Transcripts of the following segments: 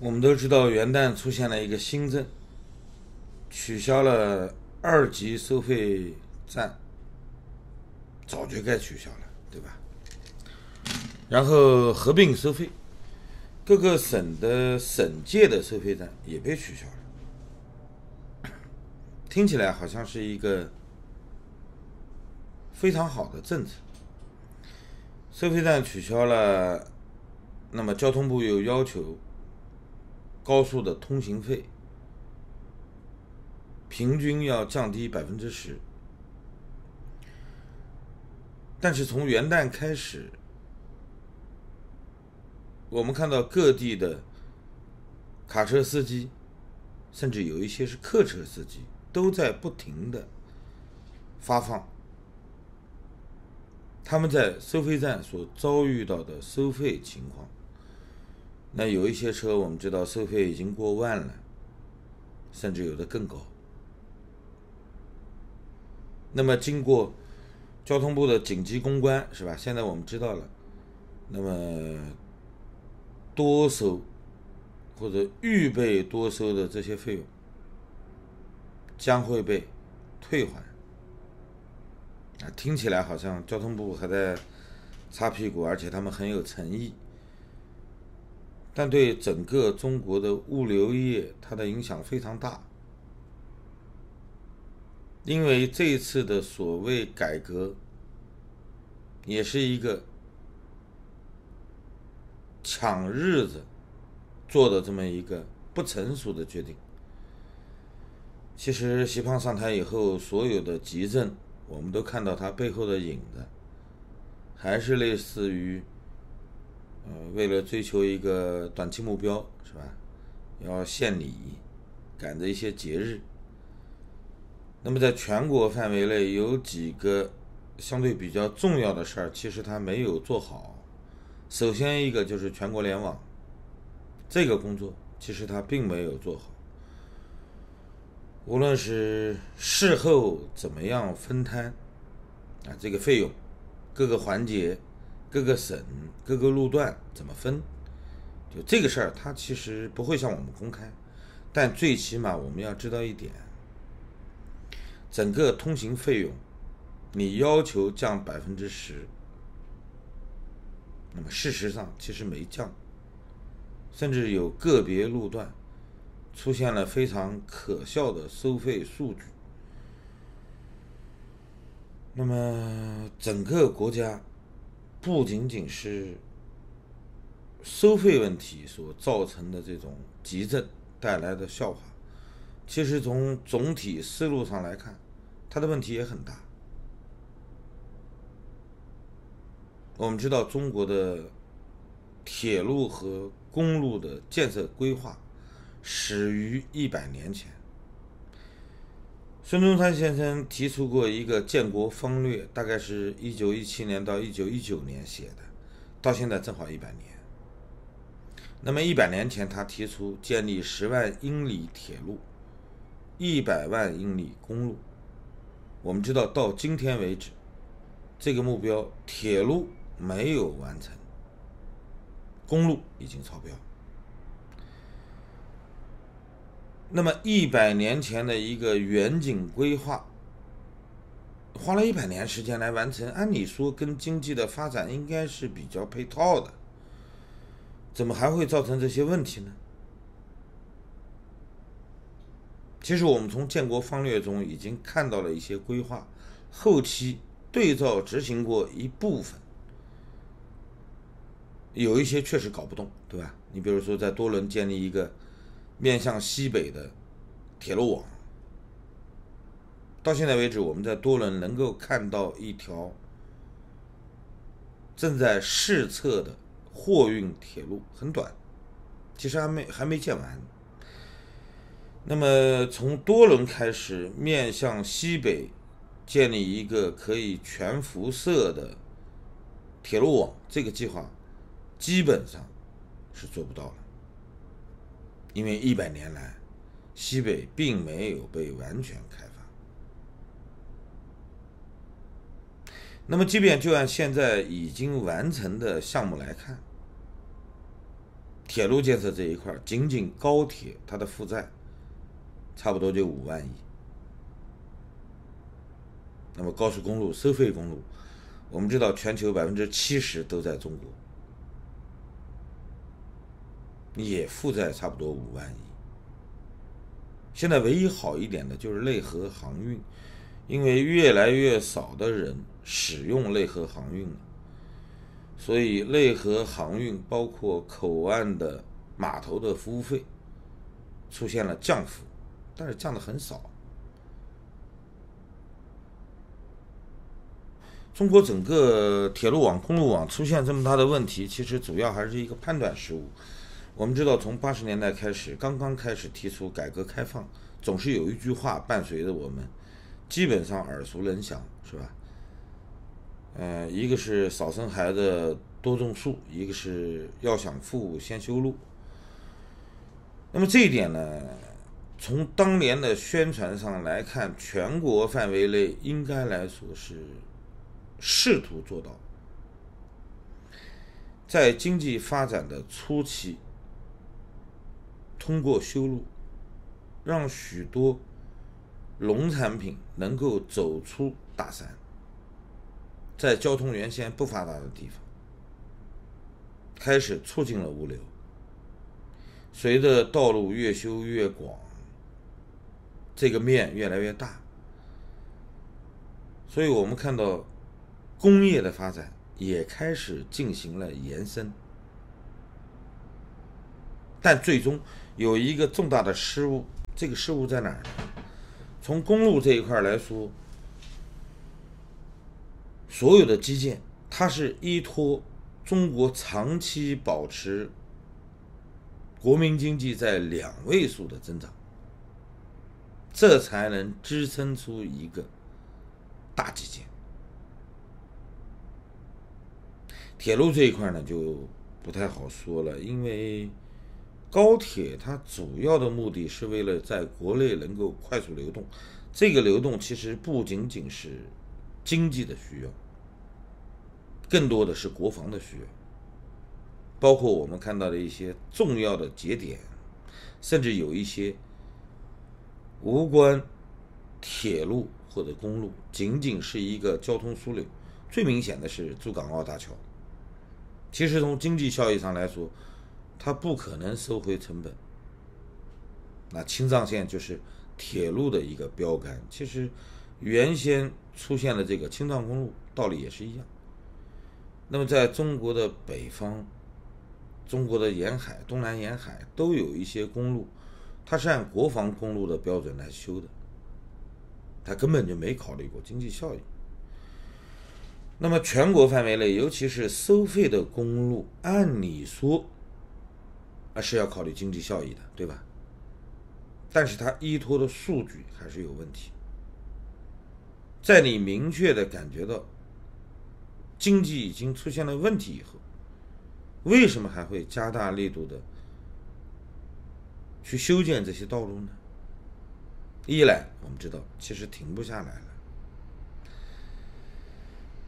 我们都知道，元旦出现了一个新政，取消了二级收费站，早就该取消了，对吧？然后合并收费，各个省的省界的收费站也被取消了，听起来好像是一个非常好的政策。收费站取消了，那么交通部又要求。高速的通行费平均要降低百分之十，但是从元旦开始，我们看到各地的卡车司机，甚至有一些是客车司机，都在不停的发放他们在收费站所遭遇到的收费情况。那有一些车，我们知道收费已经过万了，甚至有的更高。那么经过交通部的紧急公关，是吧？现在我们知道了，那么多收或者预备多收的这些费用将会被退还。啊，听起来好像交通部还在擦屁股，而且他们很有诚意。但对整个中国的物流业，它的影响非常大，因为这一次的所谓改革，也是一个抢日子做的这么一个不成熟的决定。其实，习胖上台以后，所有的急政，我们都看到他背后的影子，还是类似于。呃，为了追求一个短期目标，是吧？要献礼，赶着一些节日。那么，在全国范围内有几个相对比较重要的事儿，其实他没有做好。首先一个就是全国联网，这个工作其实他并没有做好。无论是事后怎么样分摊啊，这个费用，各个环节。各个省、各个路段怎么分？就这个事儿，它其实不会向我们公开，但最起码我们要知道一点：整个通行费用，你要求降百分之十，那么事实上其实没降，甚至有个别路段出现了非常可笑的收费数据。那么整个国家。不仅仅是收费问题所造成的这种急症带来的笑话，其实从总体思路上来看，它的问题也很大。我们知道中国的铁路和公路的建设规划始于一百年前。孙中山先生提出过一个建国方略，大概是一九一七年到一九一九年写的，到现在正好一百年。那么一百年前，他提出建立十万英里铁路，一百万英里公路。我们知道，到今天为止，这个目标铁路没有完成，公路已经超标。那么一百年前的一个远景规划，花了一百年时间来完成，按理说跟经济的发展应该是比较配套的，怎么还会造成这些问题呢？其实我们从建国方略中已经看到了一些规划，后期对照执行过一部分，有一些确实搞不动，对吧？你比如说在多伦建立一个。面向西北的铁路网，到现在为止，我们在多伦能够看到一条正在试测的货运铁路，很短，其实还没还没建完。那么从多伦开始面向西北建立一个可以全辐射的铁路网，这个计划基本上是做不到了。因为一百年来，西北并没有被完全开发。那么，即便就按现在已经完成的项目来看，铁路建设这一块，仅仅高铁它的负债差不多就五万亿。那么高速公路、收费公路，我们知道全球百分之七十都在中国，也负债差不多五万亿。现在唯一好一点的就是内河航运，因为越来越少的人使用内河航运了，所以内河航运包括口岸的码头的服务费出现了降幅，但是降的很少。中国整个铁路网、公路网出现这么大的问题，其实主要还是一个判断失误。我们知道，从八十年代开始，刚刚开始提出改革开放，总是有一句话伴随着我们，基本上耳熟能详，是吧？呃，一个是少生孩子多种树，一个是要想富先修路。那么这一点呢，从当年的宣传上来看，全国范围内应该来说是试图做到，在经济发展的初期。通过修路，让许多农产品能够走出大山，在交通原先不发达的地方，开始促进了物流。随着道路越修越广，这个面越来越大，所以我们看到工业的发展也开始进行了延伸，但最终。有一个重大的失误，这个失误在哪儿呢？从公路这一块来说，所有的基建它是依托中国长期保持国民经济在两位数的增长，这才能支撑出一个大基建。铁路这一块呢，就不太好说了，因为。高铁它主要的目的是为了在国内能够快速流动，这个流动其实不仅仅是经济的需要，更多的是国防的需要。包括我们看到的一些重要的节点，甚至有一些无关铁路或者公路，仅仅是一个交通枢纽。最明显的是珠港澳大桥。其实从经济效益上来说，它不可能收回成本。那青藏线就是铁路的一个标杆。其实，原先出现了这个青藏公路道理也是一样。那么，在中国的北方、中国的沿海、东南沿海都有一些公路，它是按国防公路的标准来修的，它根本就没考虑过经济效益。那么，全国范围内，尤其是收费的公路，按理说。那是要考虑经济效益的，对吧？但是它依托的数据还是有问题。在你明确的感觉到经济已经出现了问题以后，为什么还会加大力度的去修建这些道路呢？一来，我们知道其实停不下来了。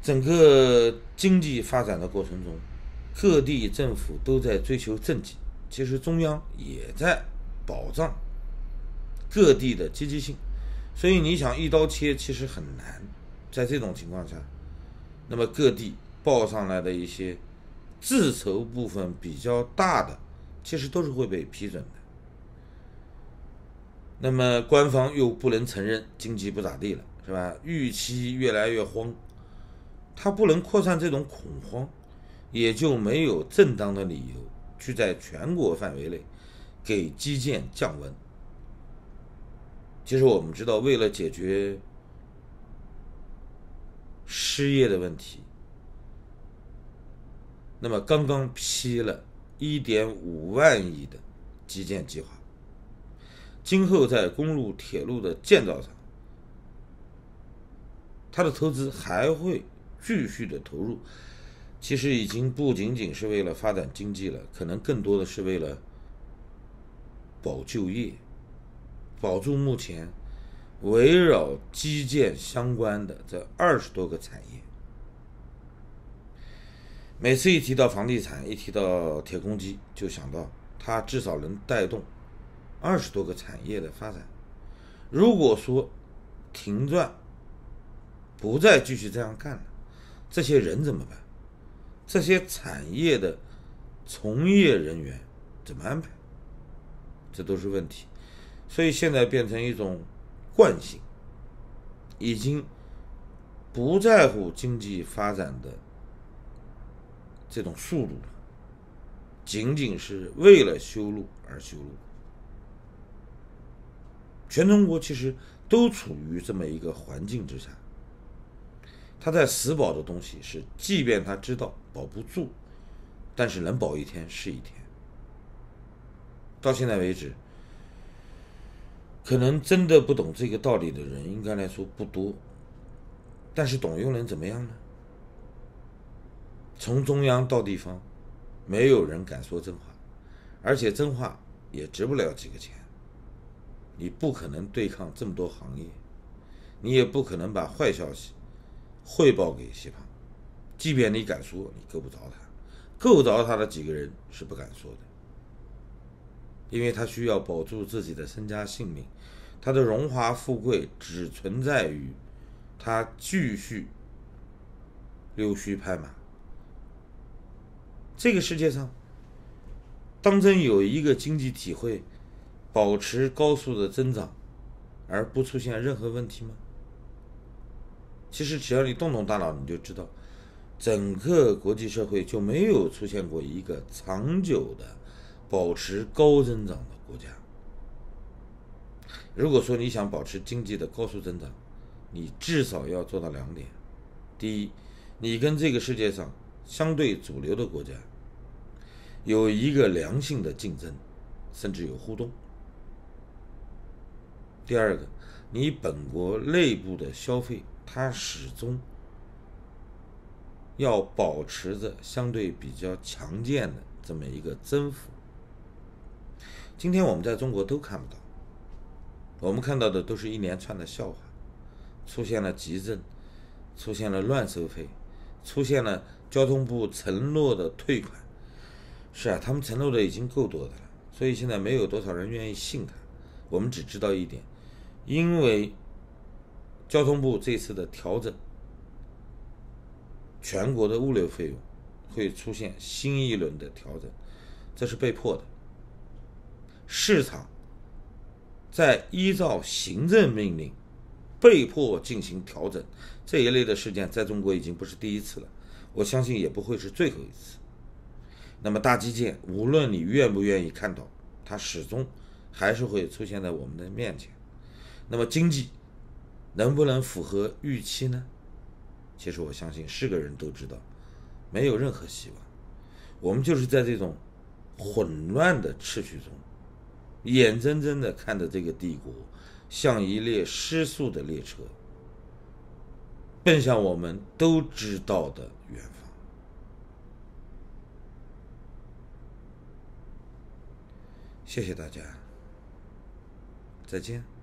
整个经济发展的过程中，各地政府都在追求政绩。其实中央也在保障各地的积极性，所以你想一刀切其实很难。在这种情况下，那么各地报上来的一些自筹部分比较大的，其实都是会被批准的。那么官方又不能承认经济不咋地了，是吧？预期越来越慌，它不能扩散这种恐慌，也就没有正当的理由。去在全国范围内给基建降温。其实我们知道，为了解决失业的问题，那么刚刚批了一点五万亿的基建计划，今后在公路、铁路的建造上，它的投资还会继续的投入。其实已经不仅仅是为了发展经济了，可能更多的是为了保就业，保住目前围绕基建相关的这二十多个产业。每次一提到房地产，一提到铁公鸡，就想到它至少能带动二十多个产业的发展。如果说停转，不再继续这样干了，这些人怎么办？这些产业的从业人员怎么安排？这都是问题。所以现在变成一种惯性，已经不在乎经济发展的这种速度了，仅仅是为了修路而修路。全中国其实都处于这么一个环境之下。他在死保的东西是，即便他知道保不住，但是能保一天是一天。到现在为止，可能真的不懂这个道理的人，应该来说不多。但是懂又能怎么样呢？从中央到地方，没有人敢说真话，而且真话也值不了几个钱。你不可能对抗这么多行业，你也不可能把坏消息。汇报给西方，即便你敢说，你够不着他，够着他的几个人是不敢说的，因为他需要保住自己的身家性命，他的荣华富贵只存在于他继续溜须拍马。这个世界上，当真有一个经济体会保持高速的增长，而不出现任何问题吗？其实只要你动动大脑，你就知道，整个国际社会就没有出现过一个长久的保持高增长的国家。如果说你想保持经济的高速增长，你至少要做到两点：第一，你跟这个世界上相对主流的国家有一个良性的竞争，甚至有互动；第二个，你本国内部的消费。它始终要保持着相对比较强健的这么一个增幅。今天我们在中国都看不到，我们看到的都是一连串的笑话，出现了急症，出现了乱收费，出现了交通部承诺的退款。是啊，他们承诺的已经够多的了，所以现在没有多少人愿意信他。我们只知道一点，因为。交通部这次的调整，全国的物流费用会出现新一轮的调整，这是被迫的。市场在依照行政命令被迫进行调整，这一类的事件在中国已经不是第一次了，我相信也不会是最后一次。那么大基建，无论你愿不愿意看到，它始终还是会出现在我们的面前。那么经济。能不能符合预期呢？其实我相信是个人都知道，没有任何希望。我们就是在这种混乱的秩序中，眼睁睁的看着这个帝国像一列失速的列车，奔向我们都知道的远方。谢谢大家，再见。